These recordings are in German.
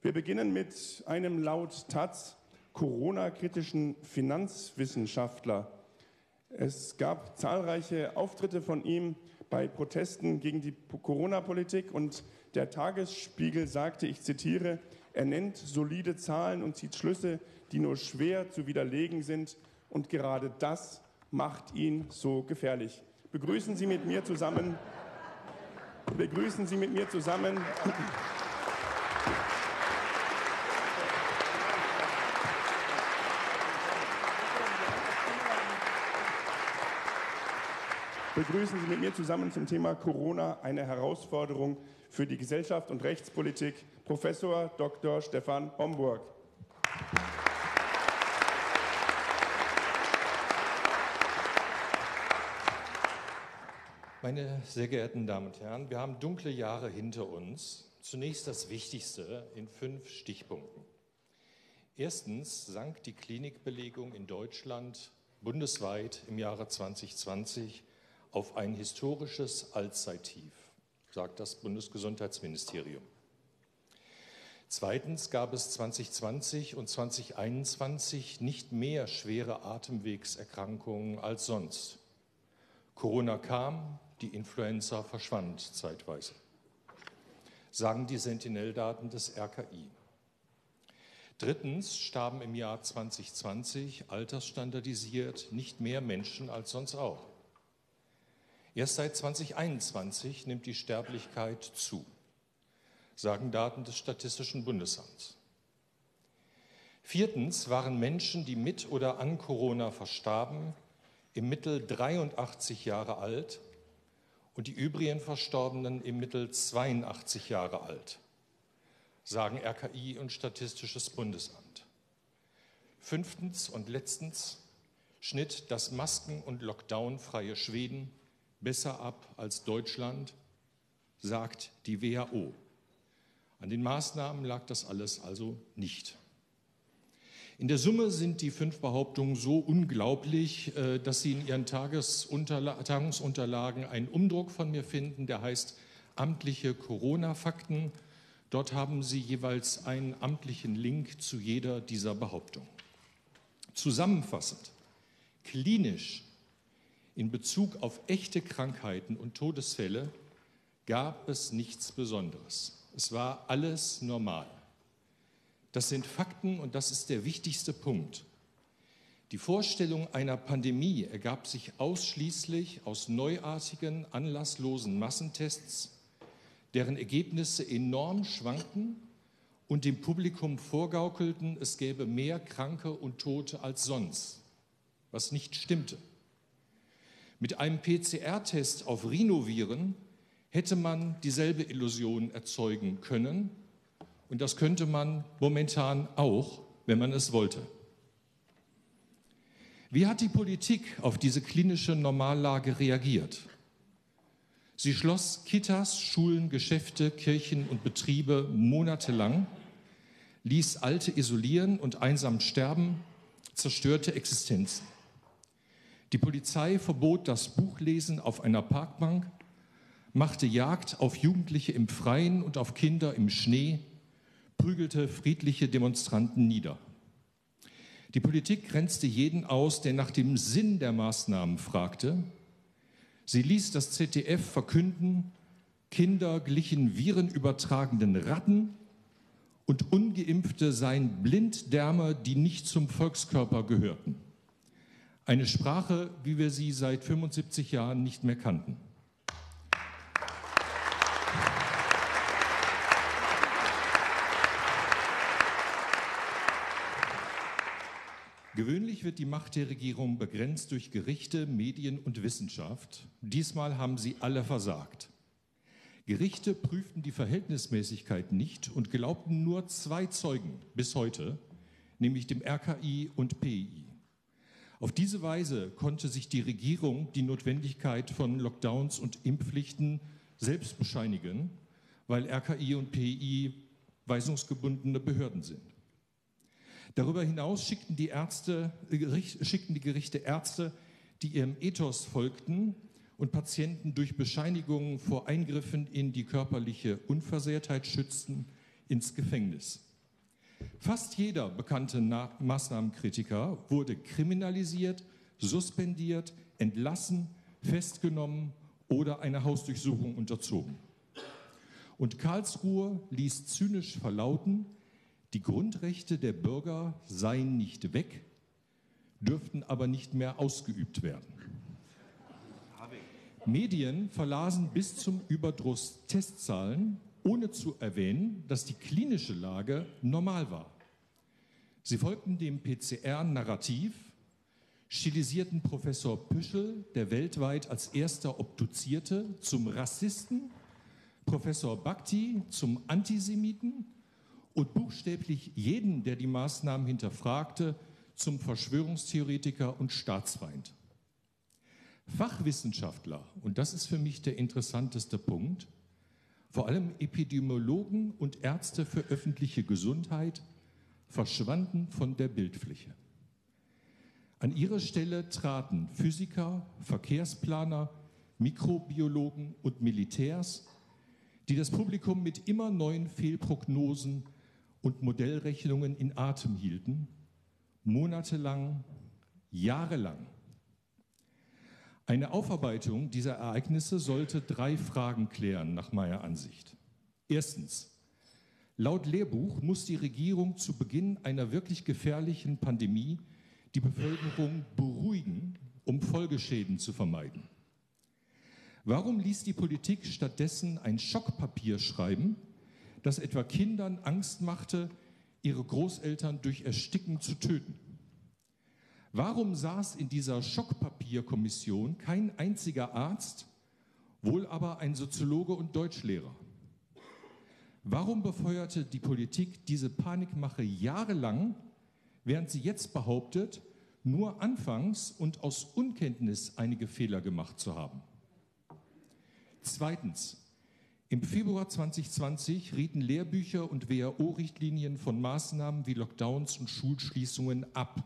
Wir beginnen mit einem laut Taz Corona-kritischen Finanzwissenschaftler. Es gab zahlreiche Auftritte von ihm bei Protesten gegen die Corona-Politik und der Tagesspiegel sagte, ich zitiere, er nennt solide Zahlen und zieht Schlüsse, die nur schwer zu widerlegen sind und gerade das macht ihn so gefährlich. Begrüßen Sie mit mir zusammen begrüßen Sie mit mir zusammen. Begrüßen Sie mit mir zusammen zum Thema Corona eine Herausforderung für die Gesellschaft und Rechtspolitik Professor Dr. Stefan Homburg. Meine sehr geehrten Damen und Herren, wir haben dunkle Jahre hinter uns. Zunächst das Wichtigste in fünf Stichpunkten. Erstens sank die Klinikbelegung in Deutschland bundesweit im Jahre 2020 auf ein historisches Allzeittief, sagt das Bundesgesundheitsministerium. Zweitens gab es 2020 und 2021 nicht mehr schwere Atemwegserkrankungen als sonst. Corona kam, die Influenza verschwand zeitweise, sagen die Sentinel-Daten des RKI. Drittens starben im Jahr 2020 altersstandardisiert nicht mehr Menschen als sonst auch. Erst seit 2021 nimmt die Sterblichkeit zu, sagen Daten des Statistischen Bundesamts. Viertens waren Menschen, die mit oder an Corona verstarben, im Mittel 83 Jahre alt und die übrigen Verstorbenen im Mittel 82 Jahre alt, sagen RKI und Statistisches Bundesamt. Fünftens und letztens schnitt das masken- und lockdownfreie Schweden besser ab als Deutschland, sagt die WHO. An den Maßnahmen lag das alles also nicht. In der Summe sind die fünf Behauptungen so unglaublich, äh, dass Sie in Ihren Tagungsunterlagen einen Umdruck von mir finden, der heißt amtliche Corona-Fakten. Dort haben Sie jeweils einen amtlichen Link zu jeder dieser Behauptungen. Zusammenfassend, klinisch in Bezug auf echte Krankheiten und Todesfälle gab es nichts Besonderes. Es war alles normal. Das sind Fakten und das ist der wichtigste Punkt. Die Vorstellung einer Pandemie ergab sich ausschließlich aus neuartigen, anlasslosen Massentests, deren Ergebnisse enorm schwankten und dem Publikum vorgaukelten, es gäbe mehr Kranke und Tote als sonst, was nicht stimmte. Mit einem PCR-Test auf Rhinoviren hätte man dieselbe Illusion erzeugen können, und das könnte man momentan auch, wenn man es wollte. Wie hat die Politik auf diese klinische Normallage reagiert? Sie schloss Kitas, Schulen, Geschäfte, Kirchen und Betriebe monatelang, ließ Alte isolieren und einsam sterben, zerstörte Existenzen. Die Polizei verbot das Buchlesen auf einer Parkbank, machte Jagd auf Jugendliche im Freien und auf Kinder im Schnee, prügelte friedliche Demonstranten nieder. Die Politik grenzte jeden aus, der nach dem Sinn der Maßnahmen fragte. Sie ließ das ZDF verkünden, Kinder glichen virenübertragenden Ratten und ungeimpfte seien Blinddärme, die nicht zum Volkskörper gehörten. Eine Sprache, wie wir sie seit 75 Jahren nicht mehr kannten. Gewöhnlich wird die Macht der Regierung begrenzt durch Gerichte, Medien und Wissenschaft. Diesmal haben sie alle versagt. Gerichte prüften die Verhältnismäßigkeit nicht und glaubten nur zwei Zeugen bis heute, nämlich dem RKI und PI. Auf diese Weise konnte sich die Regierung die Notwendigkeit von Lockdowns und Impfpflichten selbst bescheinigen, weil RKI und PI weisungsgebundene Behörden sind. Darüber hinaus schickten die, Ärzte, schickten die Gerichte Ärzte, die ihrem Ethos folgten und Patienten durch Bescheinigungen vor Eingriffen in die körperliche Unversehrtheit schützten, ins Gefängnis. Fast jeder bekannte Na Maßnahmenkritiker wurde kriminalisiert, suspendiert, entlassen, festgenommen oder einer Hausdurchsuchung unterzogen. Und Karlsruhe ließ zynisch verlauten, die Grundrechte der Bürger seien nicht weg, dürften aber nicht mehr ausgeübt werden. Medien verlasen bis zum Überdruss Testzahlen, ohne zu erwähnen, dass die klinische Lage normal war. Sie folgten dem PCR-Narrativ, stilisierten Professor Püschel, der weltweit als erster obduzierte, zum Rassisten, Professor Bhakti zum Antisemiten und buchstäblich jeden, der die Maßnahmen hinterfragte, zum Verschwörungstheoretiker und Staatsfeind. Fachwissenschaftler, und das ist für mich der interessanteste Punkt, vor allem Epidemiologen und Ärzte für öffentliche Gesundheit, verschwanden von der Bildfläche. An ihre Stelle traten Physiker, Verkehrsplaner, Mikrobiologen und Militärs, die das Publikum mit immer neuen Fehlprognosen und Modellrechnungen in Atem hielten, monatelang, jahrelang. Eine Aufarbeitung dieser Ereignisse sollte drei Fragen klären, nach meiner Ansicht. Erstens, laut Lehrbuch muss die Regierung zu Beginn einer wirklich gefährlichen Pandemie die Bevölkerung beruhigen, um Folgeschäden zu vermeiden. Warum ließ die Politik stattdessen ein Schockpapier schreiben, das etwa Kindern Angst machte, ihre Großeltern durch Ersticken zu töten? Warum saß in dieser Schockpapierkommission kein einziger Arzt, wohl aber ein Soziologe und Deutschlehrer? Warum befeuerte die Politik diese Panikmache jahrelang, während sie jetzt behauptet, nur anfangs und aus Unkenntnis einige Fehler gemacht zu haben? Zweitens. Im Februar 2020 rieten Lehrbücher und WHO-Richtlinien von Maßnahmen wie Lockdowns und Schulschließungen ab.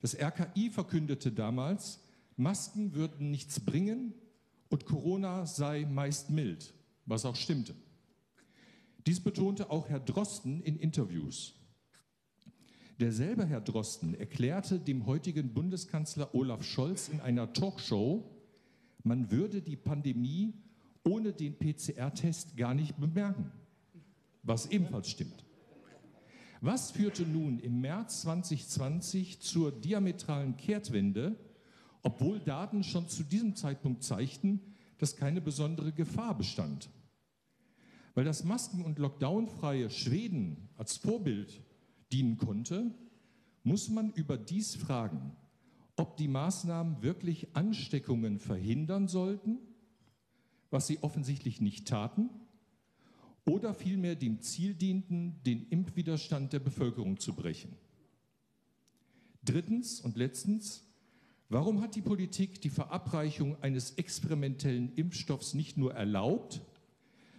Das RKI verkündete damals, Masken würden nichts bringen und Corona sei meist mild, was auch stimmte. Dies betonte auch Herr Drosten in Interviews. Derselbe Herr Drosten erklärte dem heutigen Bundeskanzler Olaf Scholz in einer Talkshow, man würde die Pandemie ohne den PCR-Test gar nicht bemerken, was ebenfalls stimmt. Was führte nun im März 2020 zur diametralen Kehrtwende, obwohl Daten schon zu diesem Zeitpunkt zeigten, dass keine besondere Gefahr bestand? Weil das masken- und lockdownfreie Schweden als Vorbild dienen konnte, muss man überdies fragen, ob die Maßnahmen wirklich Ansteckungen verhindern sollten, was sie offensichtlich nicht taten, oder vielmehr dem Ziel dienten, den Impfwiderstand der Bevölkerung zu brechen. Drittens und letztens, warum hat die Politik die Verabreichung eines experimentellen Impfstoffs nicht nur erlaubt,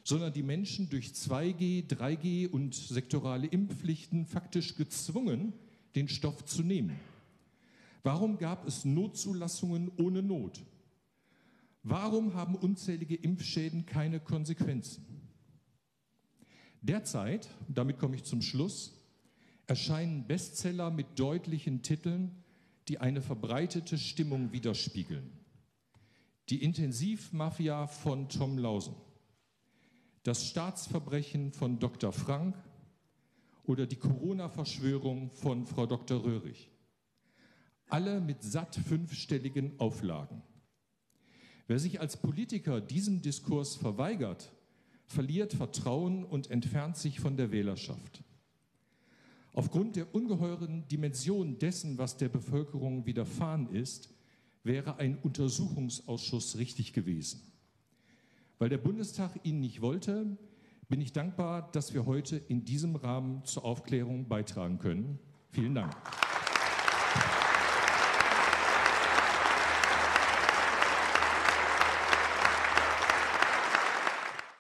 sondern die Menschen durch 2G, 3G und sektorale Impfpflichten faktisch gezwungen, den Stoff zu nehmen? Warum gab es Notzulassungen ohne Not? Warum haben unzählige Impfschäden keine Konsequenzen? Derzeit, damit komme ich zum Schluss, erscheinen Bestseller mit deutlichen Titeln, die eine verbreitete Stimmung widerspiegeln. Die Intensivmafia von Tom Lausen, das Staatsverbrechen von Dr. Frank oder die Corona-Verschwörung von Frau Dr. Röhrig. Alle mit satt fünfstelligen Auflagen. Wer sich als Politiker diesem Diskurs verweigert, verliert Vertrauen und entfernt sich von der Wählerschaft. Aufgrund der ungeheuren Dimension dessen, was der Bevölkerung widerfahren ist, wäre ein Untersuchungsausschuss richtig gewesen. Weil der Bundestag ihn nicht wollte, bin ich dankbar, dass wir heute in diesem Rahmen zur Aufklärung beitragen können. Vielen Dank.